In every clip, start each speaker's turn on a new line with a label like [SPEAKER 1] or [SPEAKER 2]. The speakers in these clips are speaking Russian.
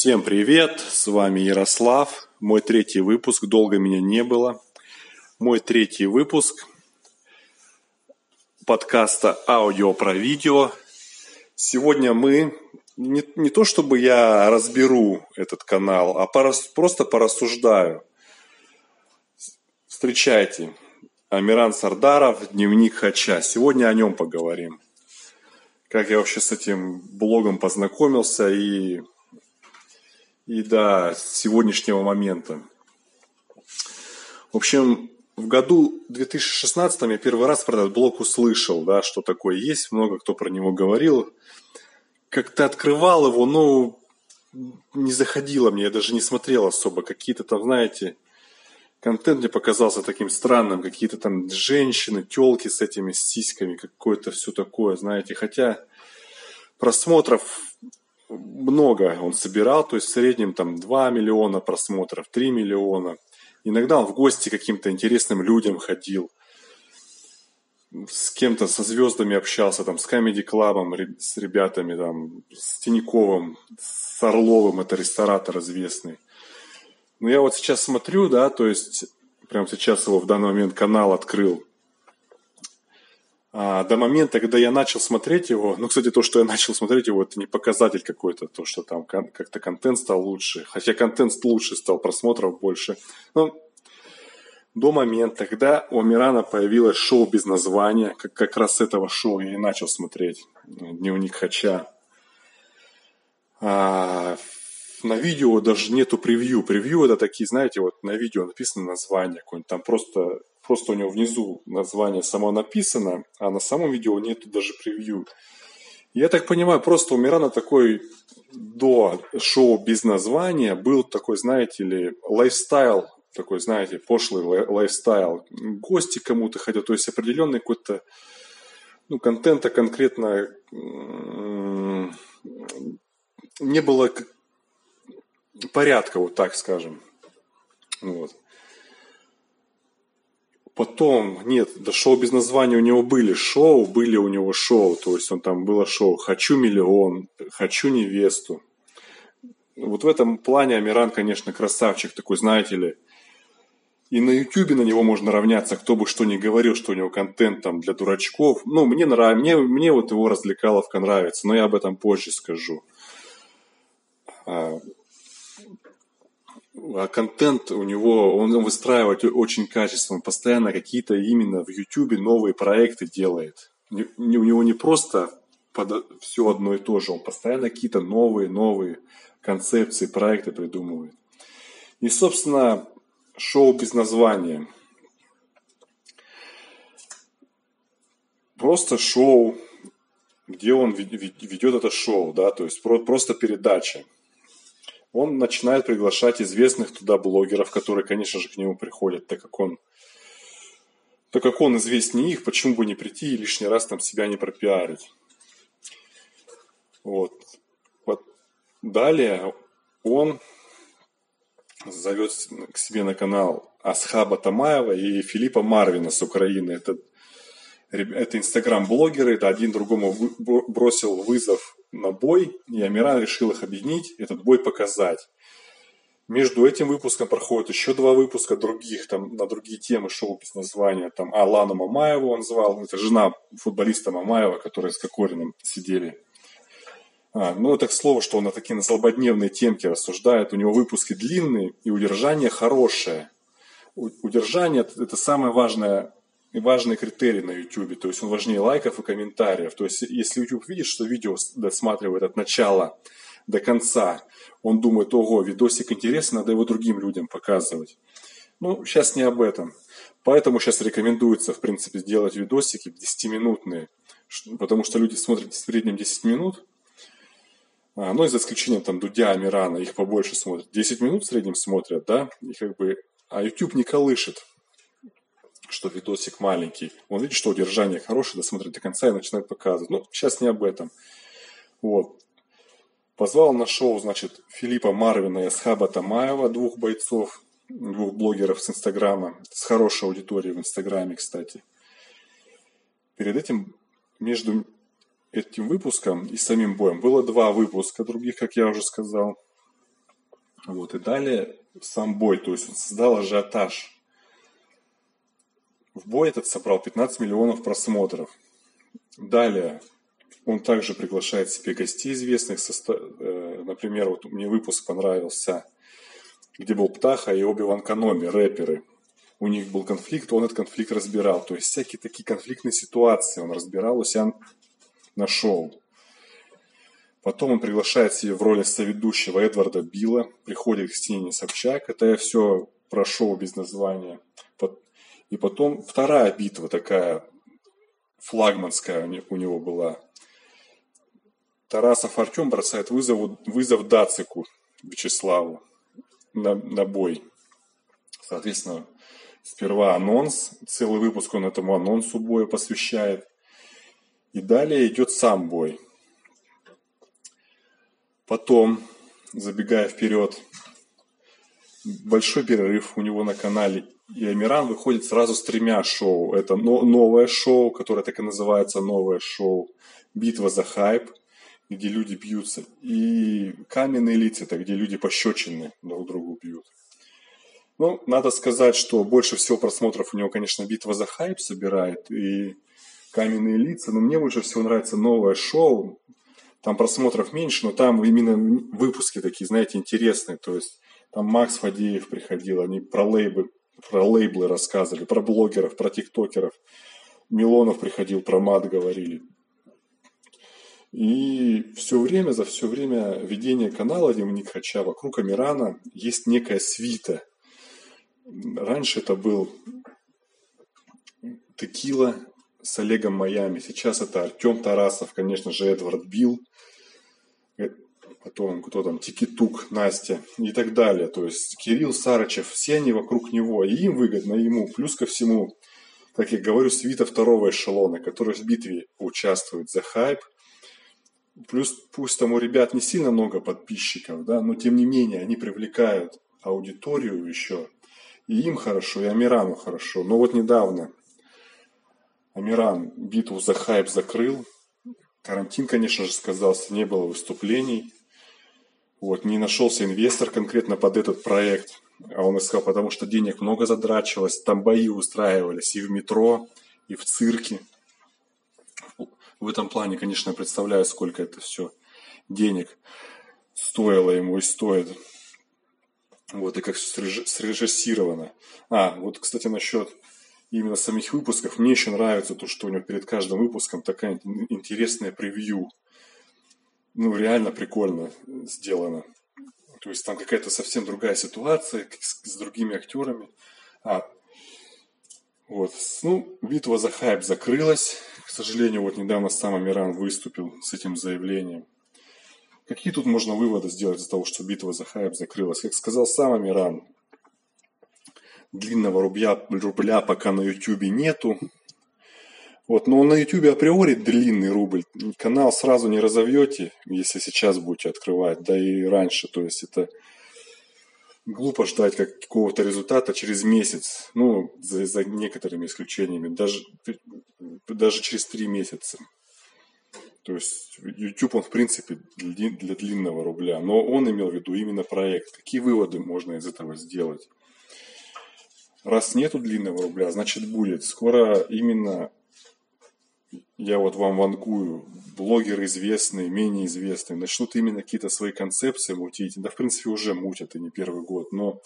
[SPEAKER 1] Всем привет, с вами Ярослав, мой третий выпуск, долго меня не было. Мой третий выпуск подкаста «Аудио про видео». Сегодня мы, не, не то чтобы я разберу этот канал, а порас, просто порассуждаю. Встречайте, Амиран Сардаров, дневник Хача. Сегодня о нем поговорим. Как я вообще с этим блогом познакомился и и до сегодняшнего момента. В общем, в году 2016 я первый раз про этот блог услышал, да, что такое есть, много кто про него говорил. Как-то открывал его, ну, не заходило мне, я даже не смотрел особо. Какие-то там, знаете, контент мне показался таким странным, какие-то там женщины, телки с этими сиськами, какое-то все такое, знаете. Хотя просмотров много он собирал, то есть в среднем там 2 миллиона просмотров, 3 миллиона. Иногда он в гости каким-то интересным людям ходил, с кем-то, со звездами общался, там, с Comedy Club, с ребятами, там, с Тиньковым, с Орловым, это ресторатор известный. Но я вот сейчас смотрю, да, то есть прямо сейчас его в данный момент канал открыл, а, до момента, когда я начал смотреть его, ну, кстати, то, что я начал смотреть его, это не показатель какой-то, то, что там как-то контент стал лучше, хотя контент лучше стал, просмотров больше. Ну, до момента, когда у Амирана появилось шоу без названия, как, как раз с этого шоу я и начал смотреть «Дневник Хача». А, на видео даже нету превью. Превью это такие, знаете, вот на видео написано название какое-нибудь, там просто просто у него внизу название само написано, а на самом видео нету даже превью. Я так понимаю, просто у Мирана такой до шоу без названия был такой, знаете ли, лайфстайл, такой, знаете, пошлый лайфстайл. Гости кому-то ходят, то есть определенный какой-то ну, контента конкретно не было порядка, вот так скажем. Вот. Потом, нет, да шоу без названия у него были шоу, были у него шоу, то есть он там было шоу «Хочу миллион», «Хочу невесту». Вот в этом плане Амиран, конечно, красавчик такой, знаете ли. И на Ютубе на него можно равняться, кто бы что ни говорил, что у него контент там для дурачков. Ну, мне нравится, мне, мне вот его развлекаловка нравится, но я об этом позже скажу. А, контент у него, он выстраивает очень качественно, постоянно какие-то именно в YouTube новые проекты делает. Не, не, у него не просто под, все одно и то же, он постоянно какие-то новые, новые концепции, проекты придумывает. И, собственно, шоу без названия. Просто шоу, где он ведет это шоу, да, то есть просто передача он начинает приглашать известных туда блогеров, которые, конечно же, к нему приходят, так как он так как он известнее их, почему бы не прийти и лишний раз там себя не пропиарить. Вот. вот. Далее он зовет к себе на канал Асхаба Тамаева и Филиппа Марвина с Украины. Это, это инстаграм-блогеры, это один другому бросил вызов на бой, и Амиран решил их объединить, этот бой показать. Между этим выпуском проходит еще два выпуска других, там, на другие темы шоу без названия. Там Алана Мамаева он звал, это жена футболиста Мамаева, которые с Кокориным сидели. А, ну, это к слову, что он на такие на злободневные темки рассуждает. У него выпуски длинные и удержание хорошее. Удержание – это самое важное важный критерий на YouTube, то есть он важнее лайков и комментариев. То есть если YouTube видит, что видео досматривает от начала до конца, он думает, ого, видосик интересный, надо его другим людям показывать. Ну, сейчас не об этом. Поэтому сейчас рекомендуется, в принципе, сделать видосики 10-минутные, потому что люди смотрят в среднем 10 минут, а, ну, за исключением там Дудя, Амирана, их побольше смотрят. 10 минут в среднем смотрят, да, и как бы, а YouTube не колышет что видосик маленький. Он видит, что удержание хорошее, досмотрит до конца и начинает показывать. Ну, сейчас не об этом. Вот. Позвал на шоу, значит, Филиппа Марвина и Асхаба Тамаева, двух бойцов, двух блогеров с Инстаграма, с хорошей аудиторией в Инстаграме, кстати. Перед этим, между этим выпуском и самим боем было два выпуска других, как я уже сказал. Вот, и далее сам бой, то есть он создал ажиотаж. В бой этот собрал 15 миллионов просмотров. Далее он также приглашает себе гостей известных. Э, например, вот мне выпуск понравился, где был Птаха и Оби-Ван Каноми, рэперы. У них был конфликт, он этот конфликт разбирал. То есть всякие такие конфликтные ситуации он разбирал у себя на шоу. Потом он приглашает себе в роли соведущего Эдварда Билла, приходит к Ксении Собчак. Это я все про шоу без названия. И потом вторая битва такая флагманская у него была. Тарасов Артем бросает вызов, вызов Дацику Вячеславу на, на бой. Соответственно, сперва анонс, целый выпуск он этому анонсу боя посвящает. И далее идет сам бой. Потом, забегая вперед, большой перерыв у него на канале. И Амиран выходит сразу с тремя шоу. Это новое шоу, которое так и называется новое шоу. Битва за хайп, где люди бьются. И каменные лица, это где люди пощечины друг другу бьют. Ну, надо сказать, что больше всего просмотров у него, конечно, битва за хайп собирает. И каменные лица. Но мне больше всего нравится новое шоу там просмотров меньше, но там именно выпуски такие, знаете, интересные. То есть там Макс Фадеев приходил, они про лейблы, про лейблы рассказывали, про блогеров, про тиктокеров. Милонов приходил, про мат говорили. И все время, за все время ведения канала Дневник Хача вокруг Амирана есть некая свита. Раньше это был Текила с Олегом Майами. Сейчас это Артем Тарасов, конечно же, Эдвард Билл потом кто там, Тикитук, Настя и так далее. То есть Кирилл Сарычев, все они вокруг него, и им выгодно, и ему. Плюс ко всему, как я говорю, свита второго эшелона, который в битве участвует за хайп. Плюс пусть там у ребят не сильно много подписчиков, да, но тем не менее они привлекают аудиторию еще. И им хорошо, и Амирану хорошо. Но вот недавно Амиран битву за хайп закрыл. Карантин, конечно же, сказался, не было выступлений. Вот, не нашелся инвестор конкретно под этот проект, а он искал, потому что денег много задрачивалось, там бои устраивались и в метро, и в цирке. В этом плане, конечно, представляю, сколько это все денег стоило ему и стоит. Вот, и как все срежиссировано. А, вот, кстати, насчет именно самих выпусков. Мне еще нравится то, что у него перед каждым выпуском такая интересная превью ну, реально прикольно сделано. То есть там какая-то совсем другая ситуация с, с другими актерами. А, вот. Ну, битва за хайп закрылась. К сожалению, вот недавно сам Амиран выступил с этим заявлением. Какие тут можно выводы сделать из того, что битва за хайп закрылась? Как сказал сам Амиран, длинного рубля, рубля пока на Ютубе нету. Вот, но на YouTube априори длинный рубль. Канал сразу не разовьете, если сейчас будете открывать, да и раньше. То есть это глупо ждать как какого-то результата через месяц. Ну, за, за некоторыми исключениями. Даже, даже через три месяца. То есть YouTube, он в принципе для длинного рубля. Но он имел в виду именно проект. Какие выводы можно из этого сделать? Раз нету длинного рубля, значит будет. Скоро именно я вот вам вангую, блогеры известные, менее известные, начнут именно какие-то свои концепции мутить. Да, в принципе, уже мутят, и не первый год, но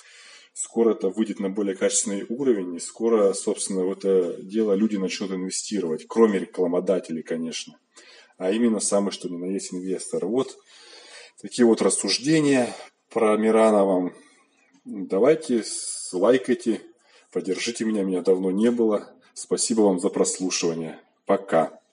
[SPEAKER 1] скоро это выйдет на более качественный уровень, и скоро, собственно, в это дело люди начнут инвестировать, кроме рекламодателей, конечно, а именно самый, что ни на есть инвестор. Вот такие вот рассуждения про Мирана вам. Давайте, лайкайте, поддержите меня, меня давно не было. Спасибо вам за прослушивание. Пока.